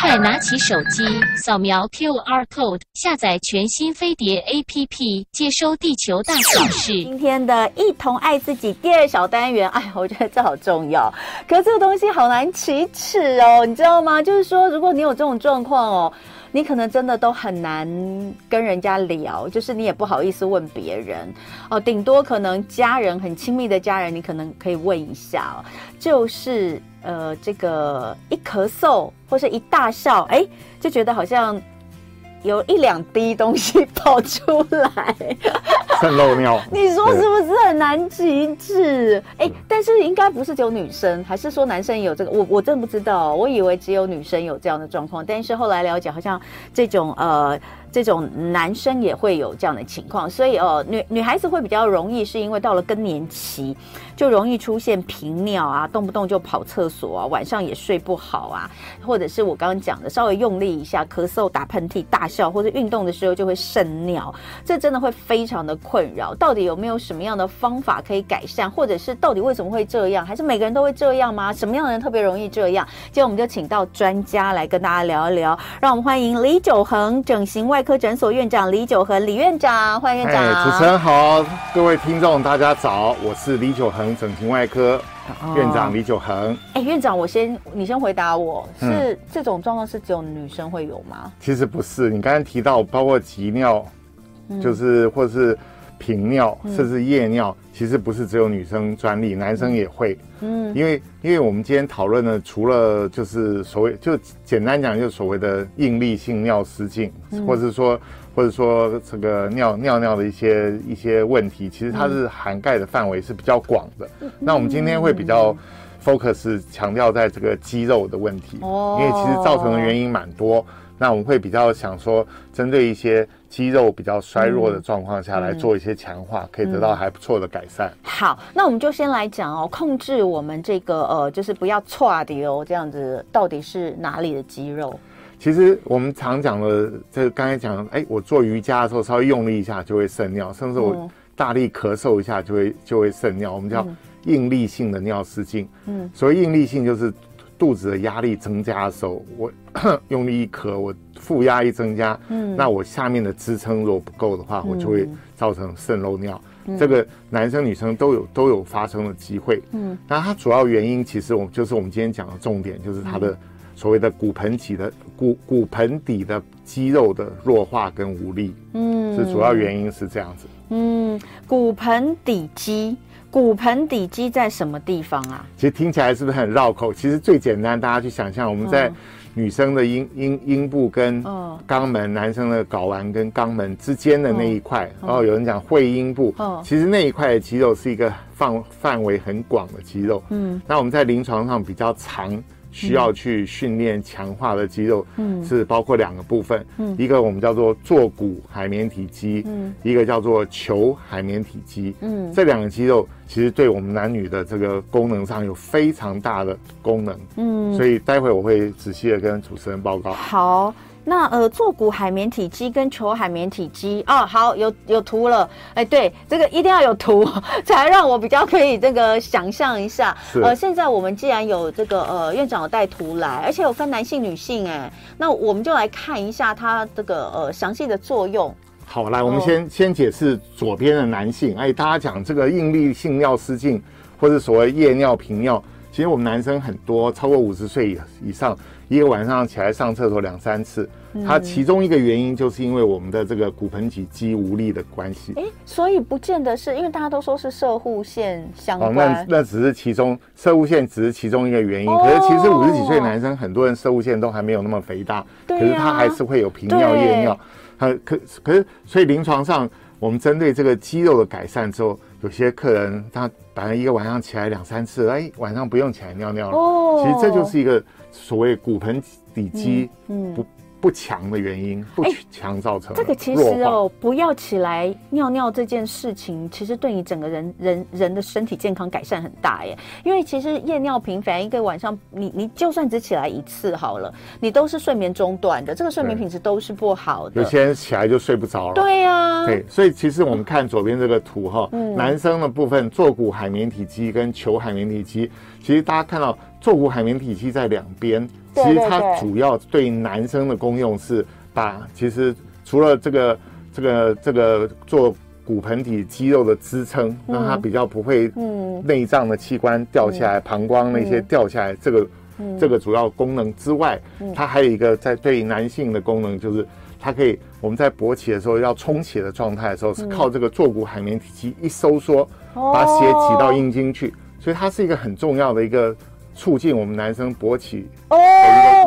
快拿起手机，扫描 QR code，下载全新飞碟 APP，接收地球大小事。今天的一同爱自己第二小单元，哎，我觉得这好重要。可这个东西好难启齿哦，你知道吗？就是说，如果你有这种状况哦。你可能真的都很难跟人家聊，就是你也不好意思问别人哦，顶多可能家人很亲密的家人，你可能可以问一下哦，就是呃，这个一咳嗽或是一大笑，哎，就觉得好像。有一两滴东西跑出来，渗漏尿，你说是不是很难极致？哎，但是应该不是只有女生，还是说男生也有这个？我我真不知道，我以为只有女生有这样的状况，但是后来了解，好像这种呃。这种男生也会有这样的情况，所以呃，女女孩子会比较容易，是因为到了更年期，就容易出现频尿啊，动不动就跑厕所啊，晚上也睡不好啊，或者是我刚刚讲的，稍微用力一下，咳嗽、打喷嚏、大笑，或者运动的时候就会渗尿，这真的会非常的困扰。到底有没有什么样的方法可以改善，或者是到底为什么会这样？还是每个人都会这样吗？什么样的人特别容易这样？今天我们就请到专家来跟大家聊一聊，让我们欢迎李九恒整形外科诊所院长李九恒，李院长，欢迎院长。哎，主持人好，各位听众大家早，我是李九恒整形外科院长李九恒。哎，院长，我先，你先回答我，是、嗯、这种状况是只有女生会有吗？其实不是，你刚才提到包括急尿，就是或者是。频尿甚至夜尿，其实不是只有女生专利，男生也会。嗯，因为因为我们今天讨论的，除了就是所谓，就简单讲，就是所谓的应力性尿失禁，或者说或者说这个尿尿尿的一些一些问题，其实它是涵盖的范围是比较广的。那我们今天会比较 focus 强调在这个肌肉的问题，因为其实造成的原因蛮多。那我们会比较想说，针对一些肌肉比较衰弱的状况下来做一些强化，嗯、可以得到还不错的改善。好，那我们就先来讲哦，控制我们这个呃，就是不要错的哦，这样子到底是哪里的肌肉？其实我们常讲的，这个刚才讲，哎，我做瑜伽的时候稍微用力一下就会渗尿，甚至我大力咳嗽一下就会就会渗尿，我们叫应力性的尿失禁。嗯，所谓应力性就是。肚子的压力增加的时候，我 用力一咳，我负压一增加，嗯，那我下面的支撑如果不够的话，我就会造成渗漏尿。嗯，这个男生女生都有都有发生的机会。嗯，那它主要原因其实我们就是我们今天讲的重点，就是它的所谓的骨盆底的骨骨盆底的肌肉的弱化跟无力。嗯，是主要原因是这样子。嗯，骨盆底肌。骨盆底肌在什么地方啊？其实听起来是不是很绕口？其实最简单，大家去想象，我们在女生的阴阴阴部跟肛门，男生的睾丸跟肛门之间的那一块，然后有人讲会阴部，其实那一块的肌肉是一个范范围很广的肌肉。嗯，那我们在临床上比较常。需要去训练强化的肌肉，嗯，是包括两个部分，嗯，一个我们叫做坐骨海绵体肌，嗯，一个叫做球海绵体肌，嗯，这两个肌肉其实对我们男女的这个功能上有非常大的功能，嗯，所以待会我会仔细的跟主持人报告。好。那呃，坐骨海绵体肌跟球海绵体肌啊，好，有有图了，哎，对，这个一定要有图，才让我比较可以这个想象一下。呃，现在我们既然有这个呃院长有带图来，而且有分男性女性，哎，那我们就来看一下它这个呃详细的作用。好，来，我们先、哦、先解释左边的男性，哎，大家讲这个应力性尿失禁或者所谓夜尿频尿，其实我们男生很多，超过五十岁以以上。一个晚上起来上厕所两三次，它其中一个原因就是因为我们的这个骨盆底肌无力的关系。哎，所以不见得是因为大家都说是射护腺相关。哦，那那只是其中射护腺只是其中一个原因。可是其实五十几岁男生很多人射护腺都还没有那么肥大，可是他还是会有频尿夜尿。他可可是所以临床上我们针对这个肌肉的改善之后，有些客人他本来一个晚上起来两三次，哎，晚上不用起来尿尿了。哦，其实这就是一个。所谓骨盆底肌不不强的原因，不强造成、欸、这个其实哦，不要起来尿尿这件事情，其实对你整个人人人的身体健康改善很大耶。因为其实夜尿频繁，一个晚上你你就算只起来一次好了，你都是睡眠中断的，这个睡眠品质都是不好的。有些人起来就睡不着了。对呀、啊，对，所以其实我们看左边这个图哈，嗯、男生的部分坐骨海绵体肌跟球海绵体肌，其实大家看到。坐骨海绵体肌在两边，其实它主要对男生的功用是把，其实除了这个这个这个做骨盆底肌肉的支撑，让它比较不会内脏的器官掉下来，膀胱那些掉下来，这个这个主要功能之外，它还有一个在对男性的功能就是。它可以，我们在勃起的时候要充血的状态的时候，是靠这个坐骨海绵体肌一收缩，把血挤到阴茎去，所以它是一个很重要的一个促进我们男生勃起哦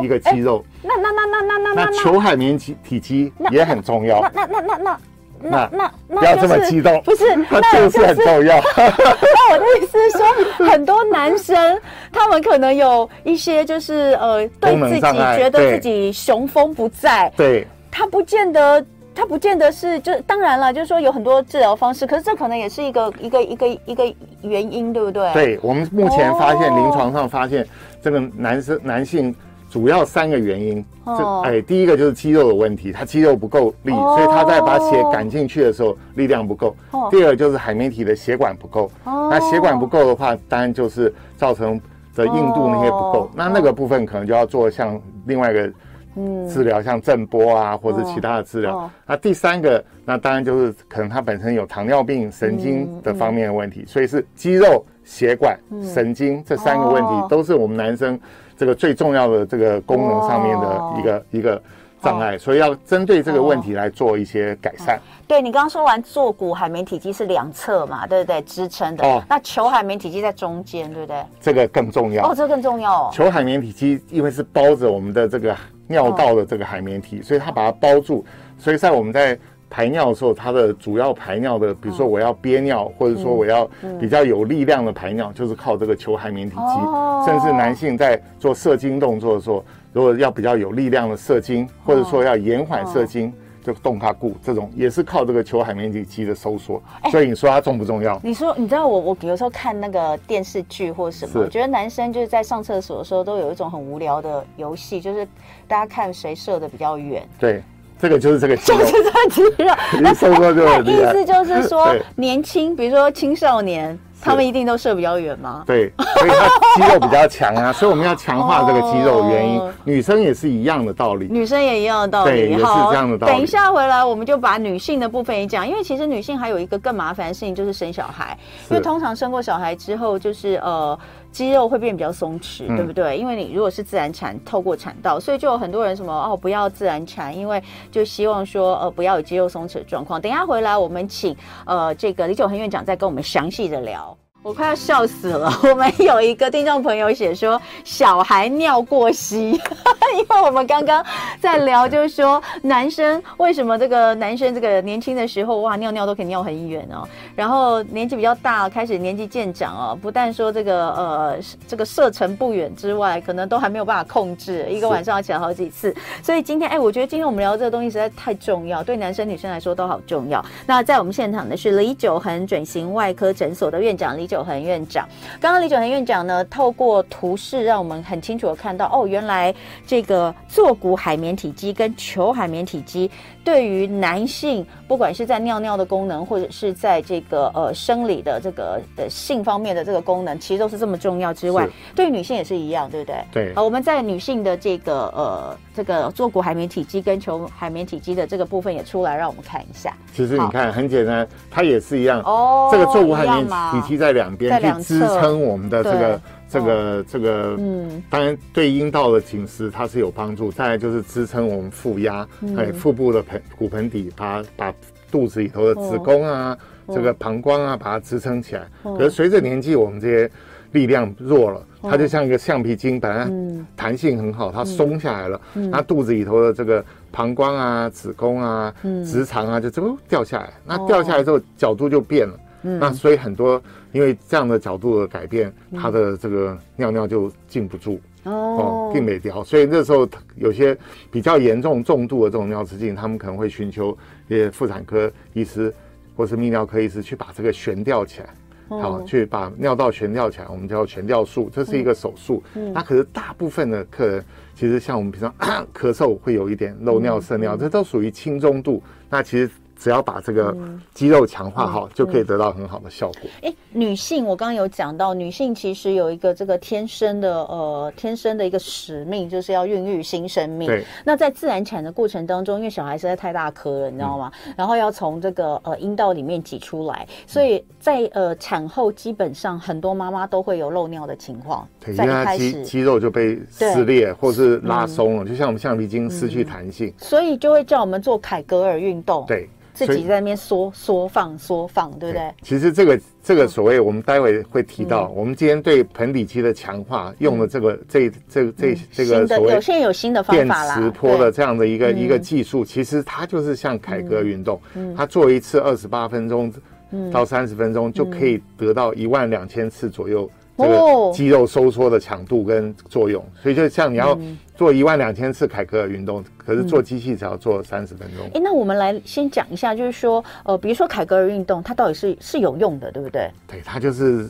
一个一个肌肉。那那那那那那那球海绵体体积也很重要。那那那那那那那不要这么激动，不是，那就是很重要。那我的意思是说，很多男生他们可能有一些就是呃，对自己觉得自己雄风不在，对。他不见得，他不见得是，就当然了，就是说有很多治疗方式，可是这可能也是一个一个一个一个原因，对不对？对，我们目前发现临床上发现，这个男生男性主要三个原因，这哎，第一个就是肌肉的问题，他肌肉不够力，所以他在把血赶进去的时候力量不够。第二个就是海绵体的血管不够，那血管不够的话，当然就是造成的硬度那些不够，那那个部分可能就要做像另外一个。嗯，治疗像震波啊，或者其他的治疗。那第三个，那当然就是可能他本身有糖尿病、神经的方面的问题，所以是肌肉、血管、嗯、神经这三个问题，都是我们男生这个最重要的这个功能上面的一个、哦、一个障碍，所以要针对这个问题来做一些改善。哦、对，你刚刚说完坐骨海绵体积是两侧嘛，对不对？支撑的。哦。那球海绵体积在中间，对不对？这个更重要。哦，这个更重要。球海绵体积因为是包着我们的这个。尿道的这个海绵体，所以它把它包住，所以在我们在排尿的时候，它的主要排尿的，比如说我要憋尿，或者说我要比较有力量的排尿，就是靠这个球海绵体肌。甚至男性在做射精动作的时候，如果要比较有力量的射精，或者说要延缓射精。就动它固这种也是靠这个球海绵体肌的收缩，所以你说它重不重要？你说你知道我我有时候看那个电视剧或什么，我觉得男生就是在上厕所的时候都有一种很无聊的游戏，就是大家看谁射的比较远。对，这个就是这个肌肉，就是这个肌肉。那收缩就很厉。意思就是说，年轻，比如说青少年。他们一定都射比较远吗？对，所以他肌肉比较强啊，所以我们要强化这个肌肉原因。哦、女生也是一样的道理，女生也一样的道理，对，也是这样的道理。等一下回来，我们就把女性的部分也讲，因为其实女性还有一个更麻烦的事情，就是生小孩。因为通常生过小孩之后，就是呃。肌肉会变比较松弛，对不对？嗯、因为你如果是自然产，透过产道，所以就有很多人什么哦，不要自然产，因为就希望说呃不要有肌肉松弛的状况。等一下回来，我们请呃这个李九恒院长再跟我们详细的聊。我快要笑死了！我们有一个听众朋友写说，小孩尿过膝，因为我们刚刚在聊，就是说男生为什么这个男生这个年轻的时候哇尿尿都可以尿很远哦，然后年纪比较大，开始年纪渐长哦，不但说这个呃这个射程不远之外，可能都还没有办法控制，一个晚上要起来好几次。所以今天哎，我觉得今天我们聊这个东西实在太重要，对男生女生来说都好重要。那在我们现场的是李九恒整形外科诊所的院长李。九恒院长，刚刚李九恒院长呢，透过图示让我们很清楚的看到，哦，原来这个坐骨海绵体积跟球海绵体积对于男性，不管是在尿尿的功能，或者是在这个呃生理的这个呃性方面的这个功能，其实都是这么重要之外，对于女性也是一样，对不对？对。好，我们在女性的这个呃这个坐骨海绵体积跟球海绵体积的这个部分也出来，让我们看一下。其实你看很简单，它也是一样。哦。这个坐骨海绵体积在两边去支撑我们的这个对这个这个，嗯，当然对阴道的紧实它是有帮助。再来就是支撑我们腹压，哎、嗯，腹部的盆骨盆底，把把肚子里头的子宫啊，哦、这个膀胱啊，把它支撑起来。哦、可是随着年纪，我们这些力量弱了，它就像一个橡皮筋，本来弹性很好，它松下来了，那、嗯、肚子里头的这个膀胱啊、子宫啊、嗯、直肠啊，就这么掉下来。那掉下来之后，角度就变了。嗯、那所以很多因为这样的角度的改变，他的这个尿尿就禁不住哦，并没掉。所以那时候有些比较严重重度的这种尿失禁，他们可能会寻求一些妇产科医师或是泌尿科医师去把这个悬吊起来，好、哦、去把尿道悬吊起来，我们叫悬吊术，这是一个手术。嗯、那可是大部分的客人其实像我们平常咳嗽会有一点漏尿渗尿，这都属于轻中度。那其实。只要把这个肌肉强化好，就可以得到很好的效果。哎，女性，我刚刚有讲到，女性其实有一个这个天生的呃天生的一个使命，就是要孕育新生命。对。那在自然产的过程当中，因为小孩实在太大颗了，你知道吗？嗯、然后要从这个呃阴道里面挤出来，所以在呃产后基本上很多妈妈都会有漏尿的情况。对，因为它肌肌肉就被撕裂或是拉松了，嗯、就像我们橡皮筋失去弹性、嗯，所以就会叫我们做凯格尔运动。对。自己在那边缩缩放缩放，对不对？其实这个这个所谓，我们待会会提到，我们今天对盆底肌的强化用的这个这这这这个所谓有现在有新的方法啦，电磁波的这样的一个一个技术，其实它就是像凯歌运动，它做一次二十八分钟到三十分钟就可以得到一万两千次左右。这个肌肉收缩的强度跟作用，所以就像你要做一万两千次凯格尔运动，可是做机器只要做三十分钟。哎，那我们来先讲一下，就是说，呃，比如说凯格尔运动，它到底是是有用的，对不对？对，它就是。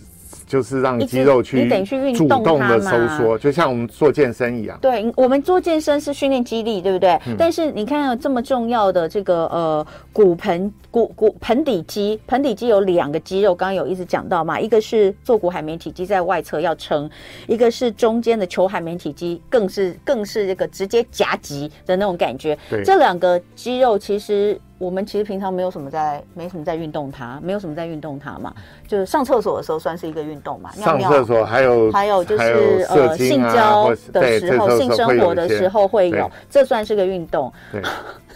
就是让肌肉去主动的收缩，就像我们做健身一样。对，我们做健身是训练肌力，对不对？嗯、但是你看这么重要的这个呃骨盆骨骨盆底肌，盆底肌有两个肌肉，刚刚有一直讲到嘛，一个是坐骨海绵体肌在外侧要撑，一个是中间的球海绵体肌，更是更是这个直接夹击的那种感觉。对，这两个肌肉其实。我们其实平常没有什么在，没什么在运动它，没有什么在运动它嘛，就是上厕所的时候算是一个运动嘛。上厕所还有还有就是呃性交的时候，性生活的时候会有，这算是个运动。对。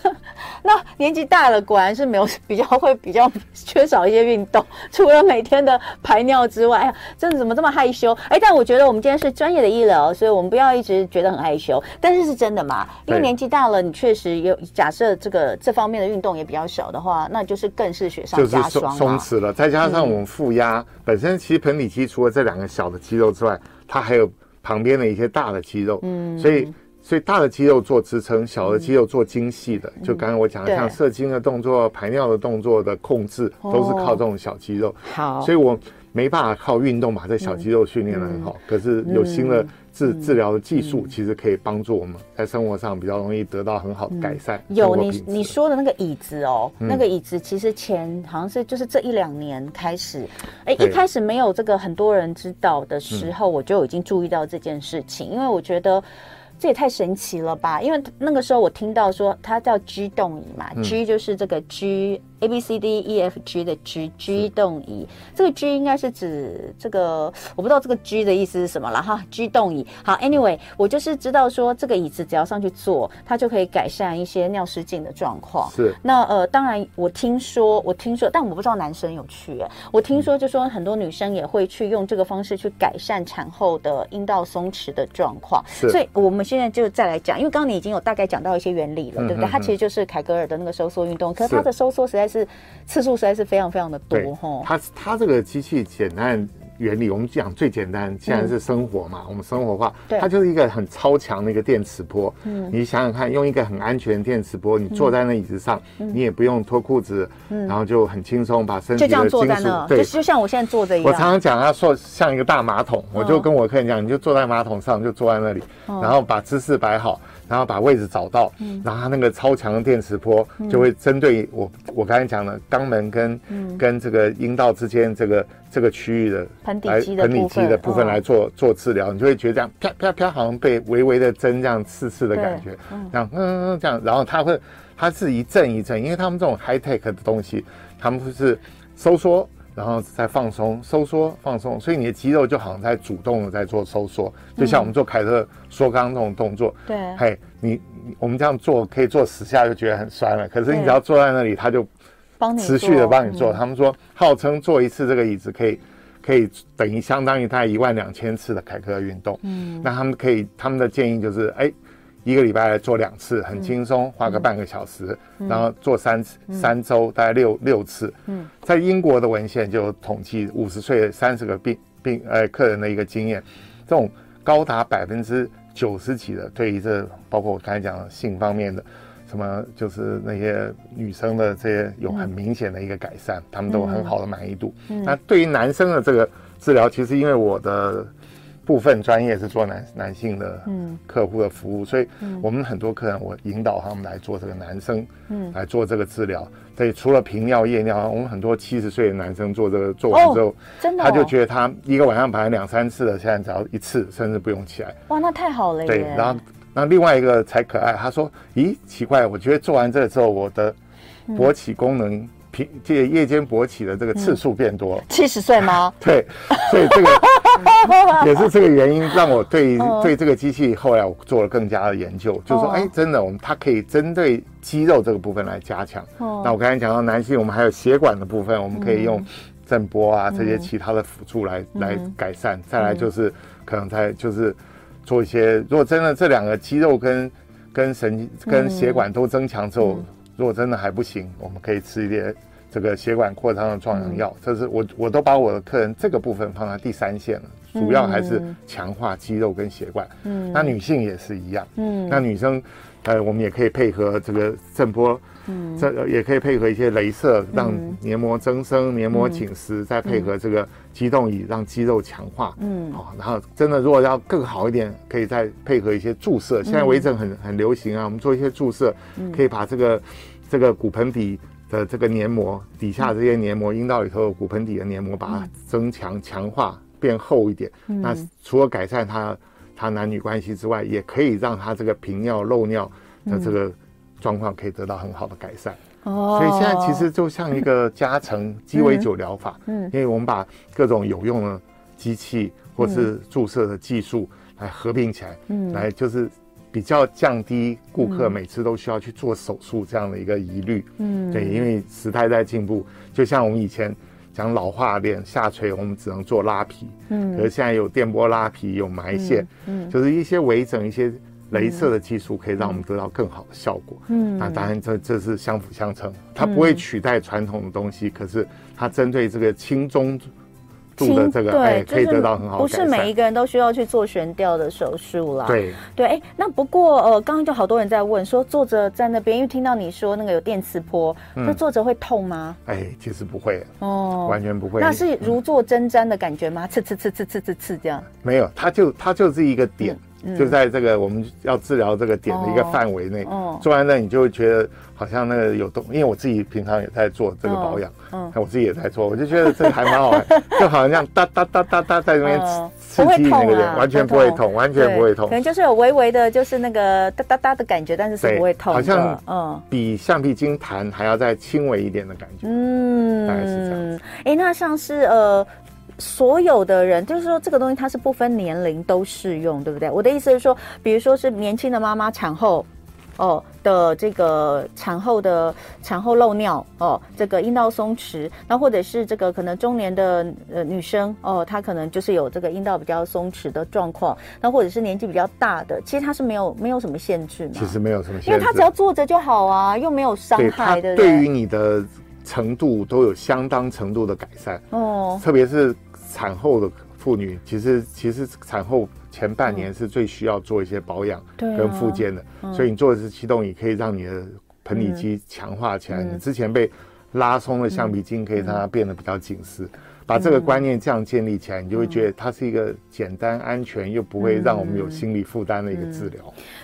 那年纪大了，果然是没有比较会比较缺少一些运动，除了每天的排尿之外，哎呀，真的怎么这么害羞？哎，但我觉得我们今天是专业的医疗，所以我们不要一直觉得很害羞。但是是真的嘛？因为年纪大了，你确实有假设这个这方面的运动也比较小的话，那就是更是雪上加霜，松弛了。再加上我们负压，嗯、本身其实盆底肌除了这两个小的肌肉之外，它还有旁边的一些大的肌肉，嗯，所以。所以大的肌肉做支撑，小的肌肉做精细的。就刚刚我讲的，像射精的动作、排尿的动作的控制，都是靠这种小肌肉。好，所以我没办法靠运动把这小肌肉训练的很好。可是有新的治治疗的技术，其实可以帮助我们在生活上比较容易得到很好的改善。有你你说的那个椅子哦，那个椅子其实前好像是就是这一两年开始，哎，一开始没有这个很多人知道的时候，我就已经注意到这件事情，因为我觉得。这也太神奇了吧！因为那个时候我听到说它叫 G 动椅嘛，嗯，G 就是这个 G。A B C D E F G 的 G G 动椅，这个 G 应该是指这个，我不知道这个 G 的意思是什么了哈。G 动椅，好，Anyway，我就是知道说这个椅子只要上去坐，它就可以改善一些尿失禁的状况。是。那呃，当然我听说，我听说，但我不知道男生有去耶。我听说就说很多女生也会去用这个方式去改善产后的阴道松弛的状况。是。所以我们现在就再来讲，因为刚刚你已经有大概讲到一些原理了，嗯、对不对？它其实就是凯格尔的那个收缩运动，可是它的收缩实在是。是次数实在是非常非常的多哈。它它这个机器简单原理，我们讲最简单，现在是生活嘛，嗯、我们生活化，它就是一个很超强的一个电磁波。嗯，你想想看，用一个很安全的电磁波，你坐在那椅子上，嗯、你也不用脱裤子，嗯、然后就很轻松把身体的金属，就这样坐在那，对，就像我现在坐着一样。我常常讲，它说像一个大马桶，我就跟我客人讲，你就坐在马桶上，就坐在那里，哦、然后把姿势摆好。然后把位置找到，嗯、然后它那个超强的电磁波就会针对我、嗯、我刚才讲的肛门跟、嗯、跟这个阴道之间这个这个区域的盆底肌的部分，部分来做、哦、做治疗，你就会觉得这样啪啪啪，好像被微微的针这样刺刺的感觉，嗯、这样嗯嗯这样，然后它会它是一阵一阵，因为他们这种 high tech 的东西，他们就是收缩。然后再放松、收缩、放松，所以你的肌肉就好像在主动的在做收缩，就像我们做凯特缩肛这种动作。对，嘿，你我们这样做可以做十下就觉得很酸了，可是你只要坐在那里，它就持续的帮你做。他们说，号称做一次这个椅子可以可以等于相当于大概一万两千次的凯克运动。嗯，那他们可以他们的建议就是，哎。一个礼拜来做两次，很轻松，花个半个小时，嗯、然后做三次，嗯、三周大概六六次。嗯，在英国的文献就有统计，五十岁三十个病病呃客人的一个经验，这种高达百分之九十几的，对于这包括我刚才讲的性方面的，什么就是那些女生的这些有很明显的一个改善，嗯、他们都有很好的满意度。嗯、那对于男生的这个治疗，其实因为我的。部分专业是做男男性的客户的服务，所以我们很多客人我引导他们来做这个男生，嗯，来做这个治疗。所以除了频尿、夜尿，我们很多七十岁的男生做这个做完之后，真的，他就觉得他一个晚上排两三次的，现在只要一次，甚至不用起来。哇，那太好了。对，然后那另外一个才可爱，他说：“咦，奇怪，我觉得做完这个之后，我的勃起功能平。”这夜间勃起的这个次数变多了，七十岁吗？对，所以这个 也是这个原因，让我对对这个机器后来我做了更加的研究，就是说，哎，真的，我们它可以针对肌肉这个部分来加强。那我刚才讲到男性，我们还有血管的部分，我们可以用震波啊这些其他的辅助来来改善。再来就是可能在就是做一些，如果真的这两个肌肉跟跟神经跟血管都增强之后。如果真的还不行，我们可以吃一点这个血管扩张的壮阳药。这是我我都把我的客人这个部分放在第三线了，主要还是强化肌肉跟血管。嗯，那女性也是一样。嗯，那女生，呃，我们也可以配合这个震波，嗯，这也可以配合一些镭射，让黏膜增生、黏膜紧实，再配合这个肌动椅，让肌肉强化。嗯，好，然后真的如果要更好一点，可以再配合一些注射。现在微整很很流行啊，我们做一些注射，可以把这个。这个骨盆底的这个黏膜底下这些黏膜，阴道里头的骨盆底的黏膜，把它增强、强化、变厚一点。那除了改善它它男女关系之外，也可以让它这个频尿、漏尿的这个状况可以得到很好的改善。哦，所以现在其实就像一个加成鸡尾酒疗法。嗯，因为我们把各种有用的机器或是注射的技术来合并起来，嗯，来就是。比较降低顾客每次都需要去做手术这样的一个疑虑，嗯，对，因为时代在进步，就像我们以前讲老化脸下垂，我们只能做拉皮，嗯，可是现在有电波拉皮，有埋线，嗯，就是一些微整、一些镭射的技术，可以让我们得到更好的效果，嗯，那当然这这是相辅相成，它不会取代传统的东西，可是它针对这个轻中。度的这个对，可以得到很好的。不是每一个人都需要去做悬吊的手术啦。对对，哎，那不过呃，刚刚就好多人在问说，坐着在那边，因为听到你说那个有电磁波，那坐着会痛吗？哎，其实不会哦，完全不会。那是如坐针毡的感觉吗？刺刺刺刺刺刺刺这样？没有，它就它就是一个点。就在这个我们要治疗这个点的一个范围内，做完了你就会觉得好像那个有动，因为我自己平常也在做这个保养，嗯，我自己也在做，我就觉得这个还蛮好玩，就好像哒哒哒哒哒在那边刺激那个点，完全不会痛，完全不会痛，可能就是有微微的，就是那个哒哒哒的感觉，但是是不会痛，好像嗯，比橡皮筋弹还要再轻微一点的感觉，嗯，大概是这样。哎，那像是呃。所有的人，就是说这个东西它是不分年龄都适用，对不对？我的意思是说，比如说是年轻的妈妈产后，哦的这个产后的产后漏尿，哦，这个阴道松弛，那或者是这个可能中年的呃女生，哦，她可能就是有这个阴道比较松弛的状况，那或者是年纪比较大的，其实它是没有没有什么限制嘛？其实没有什么限制，因为她只要坐着就好啊，又没有伤害的。对于你的程度都有相当程度的改善。哦，特别是。产后的妇女，其实其实产后前半年是最需要做一些保养跟复健的，所以你做的是气动也，可以让你的盆底肌强化起来。嗯、你之前被拉松的橡皮筋，可以让它变得比较紧实。把这个观念这样建立起来，你就会觉得它是一个简单、安全又不会让我们有心理负担的一个治疗。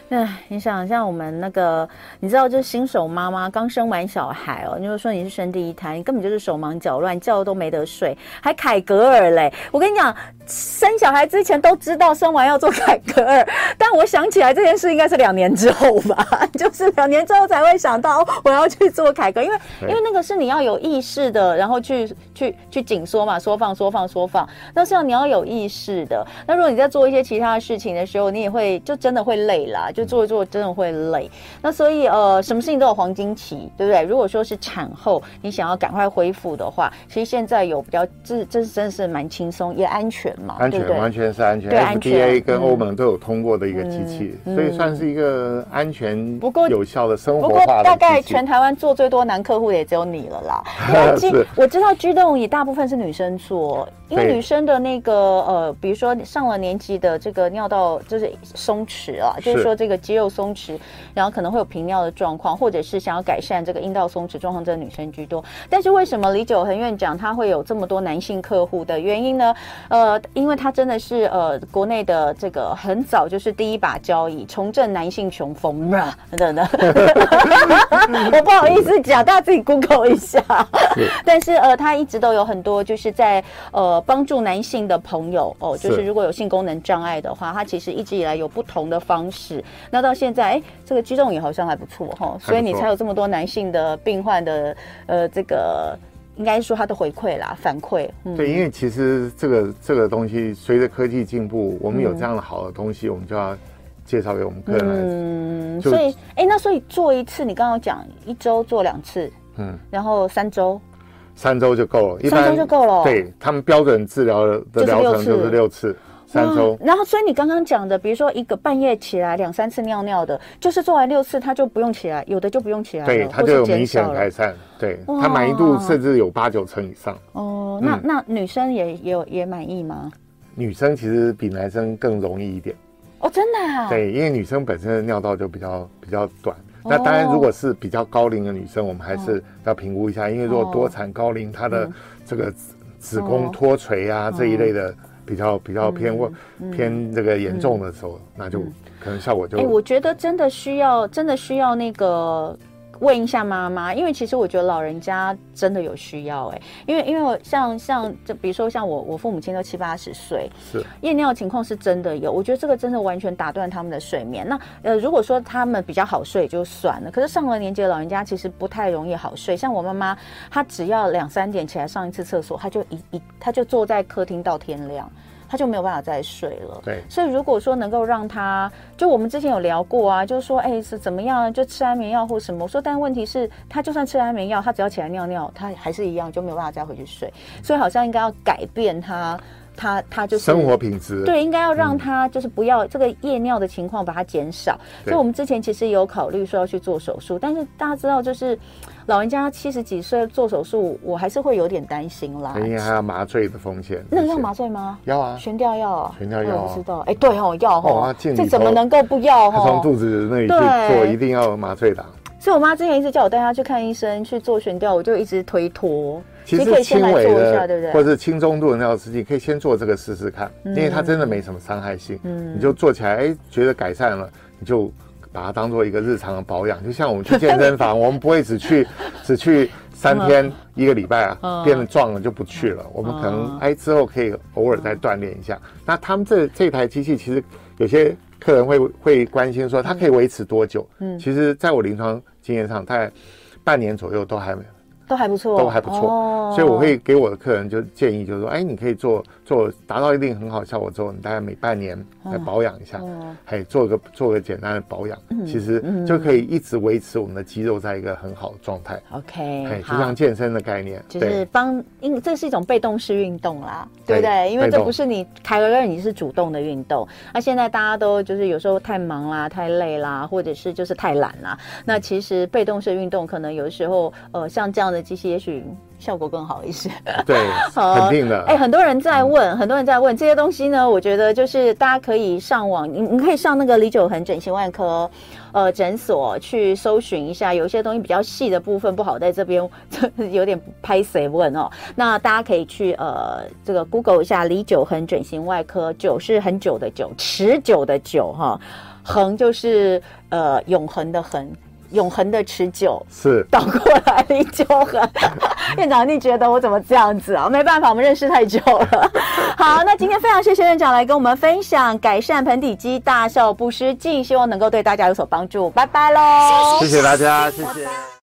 那你想像我们那个，你知道，就是新手妈妈刚生完小孩哦，你就说你是生第一胎，你根本就是手忙脚乱，觉都没得睡，还凯格尔嘞。我跟你讲，生小孩之前都知道生完要做凯格尔，但我想起来这件事应该是两年之后吧，就是两年之后才会想到我要去做凯歌，因为因为那个是你要有意识的，然后去去去紧缩嘛。缩放、缩放、缩放，那是要你要有意识的。那如果你在做一些其他的事情的时候，你也会就真的会累啦，就做一做真的会累。那所以呃，什么事情都有黄金期，对不对？如果说是产后，你想要赶快恢复的话，其实现在有比较这这是真的是蛮轻松也安全嘛，安全，完全是安全。对，FDA 跟欧盟都有通过的一个机器，嗯、所以算是一个安全不过有效的生活化的。不过大概全台湾做最多男客户也只有你了啦。是我知道 G 动也大部分是女生。做因为女生的那个呃，比如说上了年纪的这个尿道就是松弛啊，就是说这个肌肉松弛，然后可能会有频尿的状况，或者是想要改善这个阴道松弛状况，这个女生居多。但是为什么李九恒院长他会有这么多男性客户的原因呢？呃，因为他真的是呃国内的这个很早就是第一把交椅，重振男性雄风啊等等。我不好意思讲，大家自己 Google 一下。但是呃，他一直都有很多就是在呃帮助男性的朋友哦，就是如果有性功能障碍的话，他其实一直以来有不同的方式。那到现在，哎，这个肌动也好像还不错哈，所以你才有这么多男性的病患的呃这个应该说他的回馈啦反馈。嗯、对，因为其实这个这个东西随着科技进步，我们有这样的好的东西，嗯、我们就要介绍给我们客人。嗯，所以哎，那所以做一次，你刚刚讲一周做两次。嗯，然后三周，三周就够了，一三周就够了。对，他们标准治疗的疗程就是六次，三周。然后，所以你刚刚讲的，比如说一个半夜起来两三次尿尿的，就是做完六次他就不用起来，有的就不用起来，对，他就有明显改善，对，他满意度甚至有八九成以上。哦，那那女生也也有也满意吗？女生其实比男生更容易一点。哦，真的啊？对，因为女生本身的尿道就比较比较短。那当然，如果是比较高龄的女生，我们还是要评估一下，因为如果多产高龄，她的这个子宫脱垂啊这一类的比较比较偏或偏这个严重的时候，那就可能效果就。哎，我觉得真的需要，真的需要那个。问一下妈妈，因为其实我觉得老人家真的有需要哎、欸，因为因为我像像就比如说像我我父母亲都七八十岁，是夜尿情况是真的有，我觉得这个真的完全打断他们的睡眠。那呃如果说他们比较好睡就算了，可是上了年纪的老人家其实不太容易好睡。像我妈妈，她只要两三点起来上一次厕所，她就一一她就坐在客厅到天亮。他就没有办法再睡了。对，所以如果说能够让他，就我们之前有聊过啊，就是说，哎，是怎么样，就吃安眠药或什么。我说，但问题是，他就算吃安眠药，他只要起来尿尿，他还是一样就没有办法再回去睡。所以好像应该要改变他。他他就是生活品质，对，应该要让他就是不要这个夜尿的情况把它减少。所以我们之前其实有考虑说要去做手术，但是大家知道，就是老人家七十几岁做手术，我还是会有点担心啦。因为还要麻醉的风险。那个要麻醉吗？要啊，悬吊药啊，悬吊药。我不知道，哎，对哦，要哦，这怎么能够不要哦？从肚子那里去做，一定要麻醉的。所以我妈之前一直叫我带她去看医生去做悬吊，我就一直推脱。其实轻微的，或者是轻中度的尿失禁，可以先做这个试试看，因为它真的没什么伤害性。嗯，你就做起来，哎，觉得改善了，你就把它当做一个日常的保养。就像我们去健身房，我们不会只去 只去三天一个礼拜啊，变得壮了就不去了。我们可能哎之后可以偶尔再锻炼一下。那他们这这台机器，其实有些客人会会关心说，它可以维持多久？嗯，其实在我临床经验上，大概半年左右都还没有。都还不错，都还不错，哦、所以我会给我的客人就建议，就是说，哎，你可以做做达到一定很好效果之后，你大概每半年来保养一下，哎、哦，做个做个简单的保养，嗯、其实就可以一直维持我们的肌肉在一个很好的状态。OK，哎，就像健身的概念，就是帮，因为这是一种被动式运动啦，对不对？对，因为这不是你凯格尔，你是主动的运动。那现在大家都就是有时候太忙啦、太累啦，或者是就是太懒啦。那其实被动式运动可能有的时候，呃，像这样的。机器也许效果更好一些，对，肯定的。哎，很多人在问，嗯、很多人在问这些东西呢。我觉得就是大家可以上网，你你可以上那个李九恒整形外科呃诊所去搜寻一下，有一些东西比较细的部分不好在这边 有点拍谁问哦。那大家可以去呃这个 Google 一下李九恒整形外科，九是很久的久，持久的久哈，恒就是呃永恒的恒。永恒的持久是倒过来，林九恒院长，你觉得我怎么这样子啊？没办法，我们认识太久了。好，那今天非常谢谢院长来跟我们分享改善盆底肌大笑不失禁，希望能够对大家有所帮助。拜拜喽！谢谢大家，谢谢。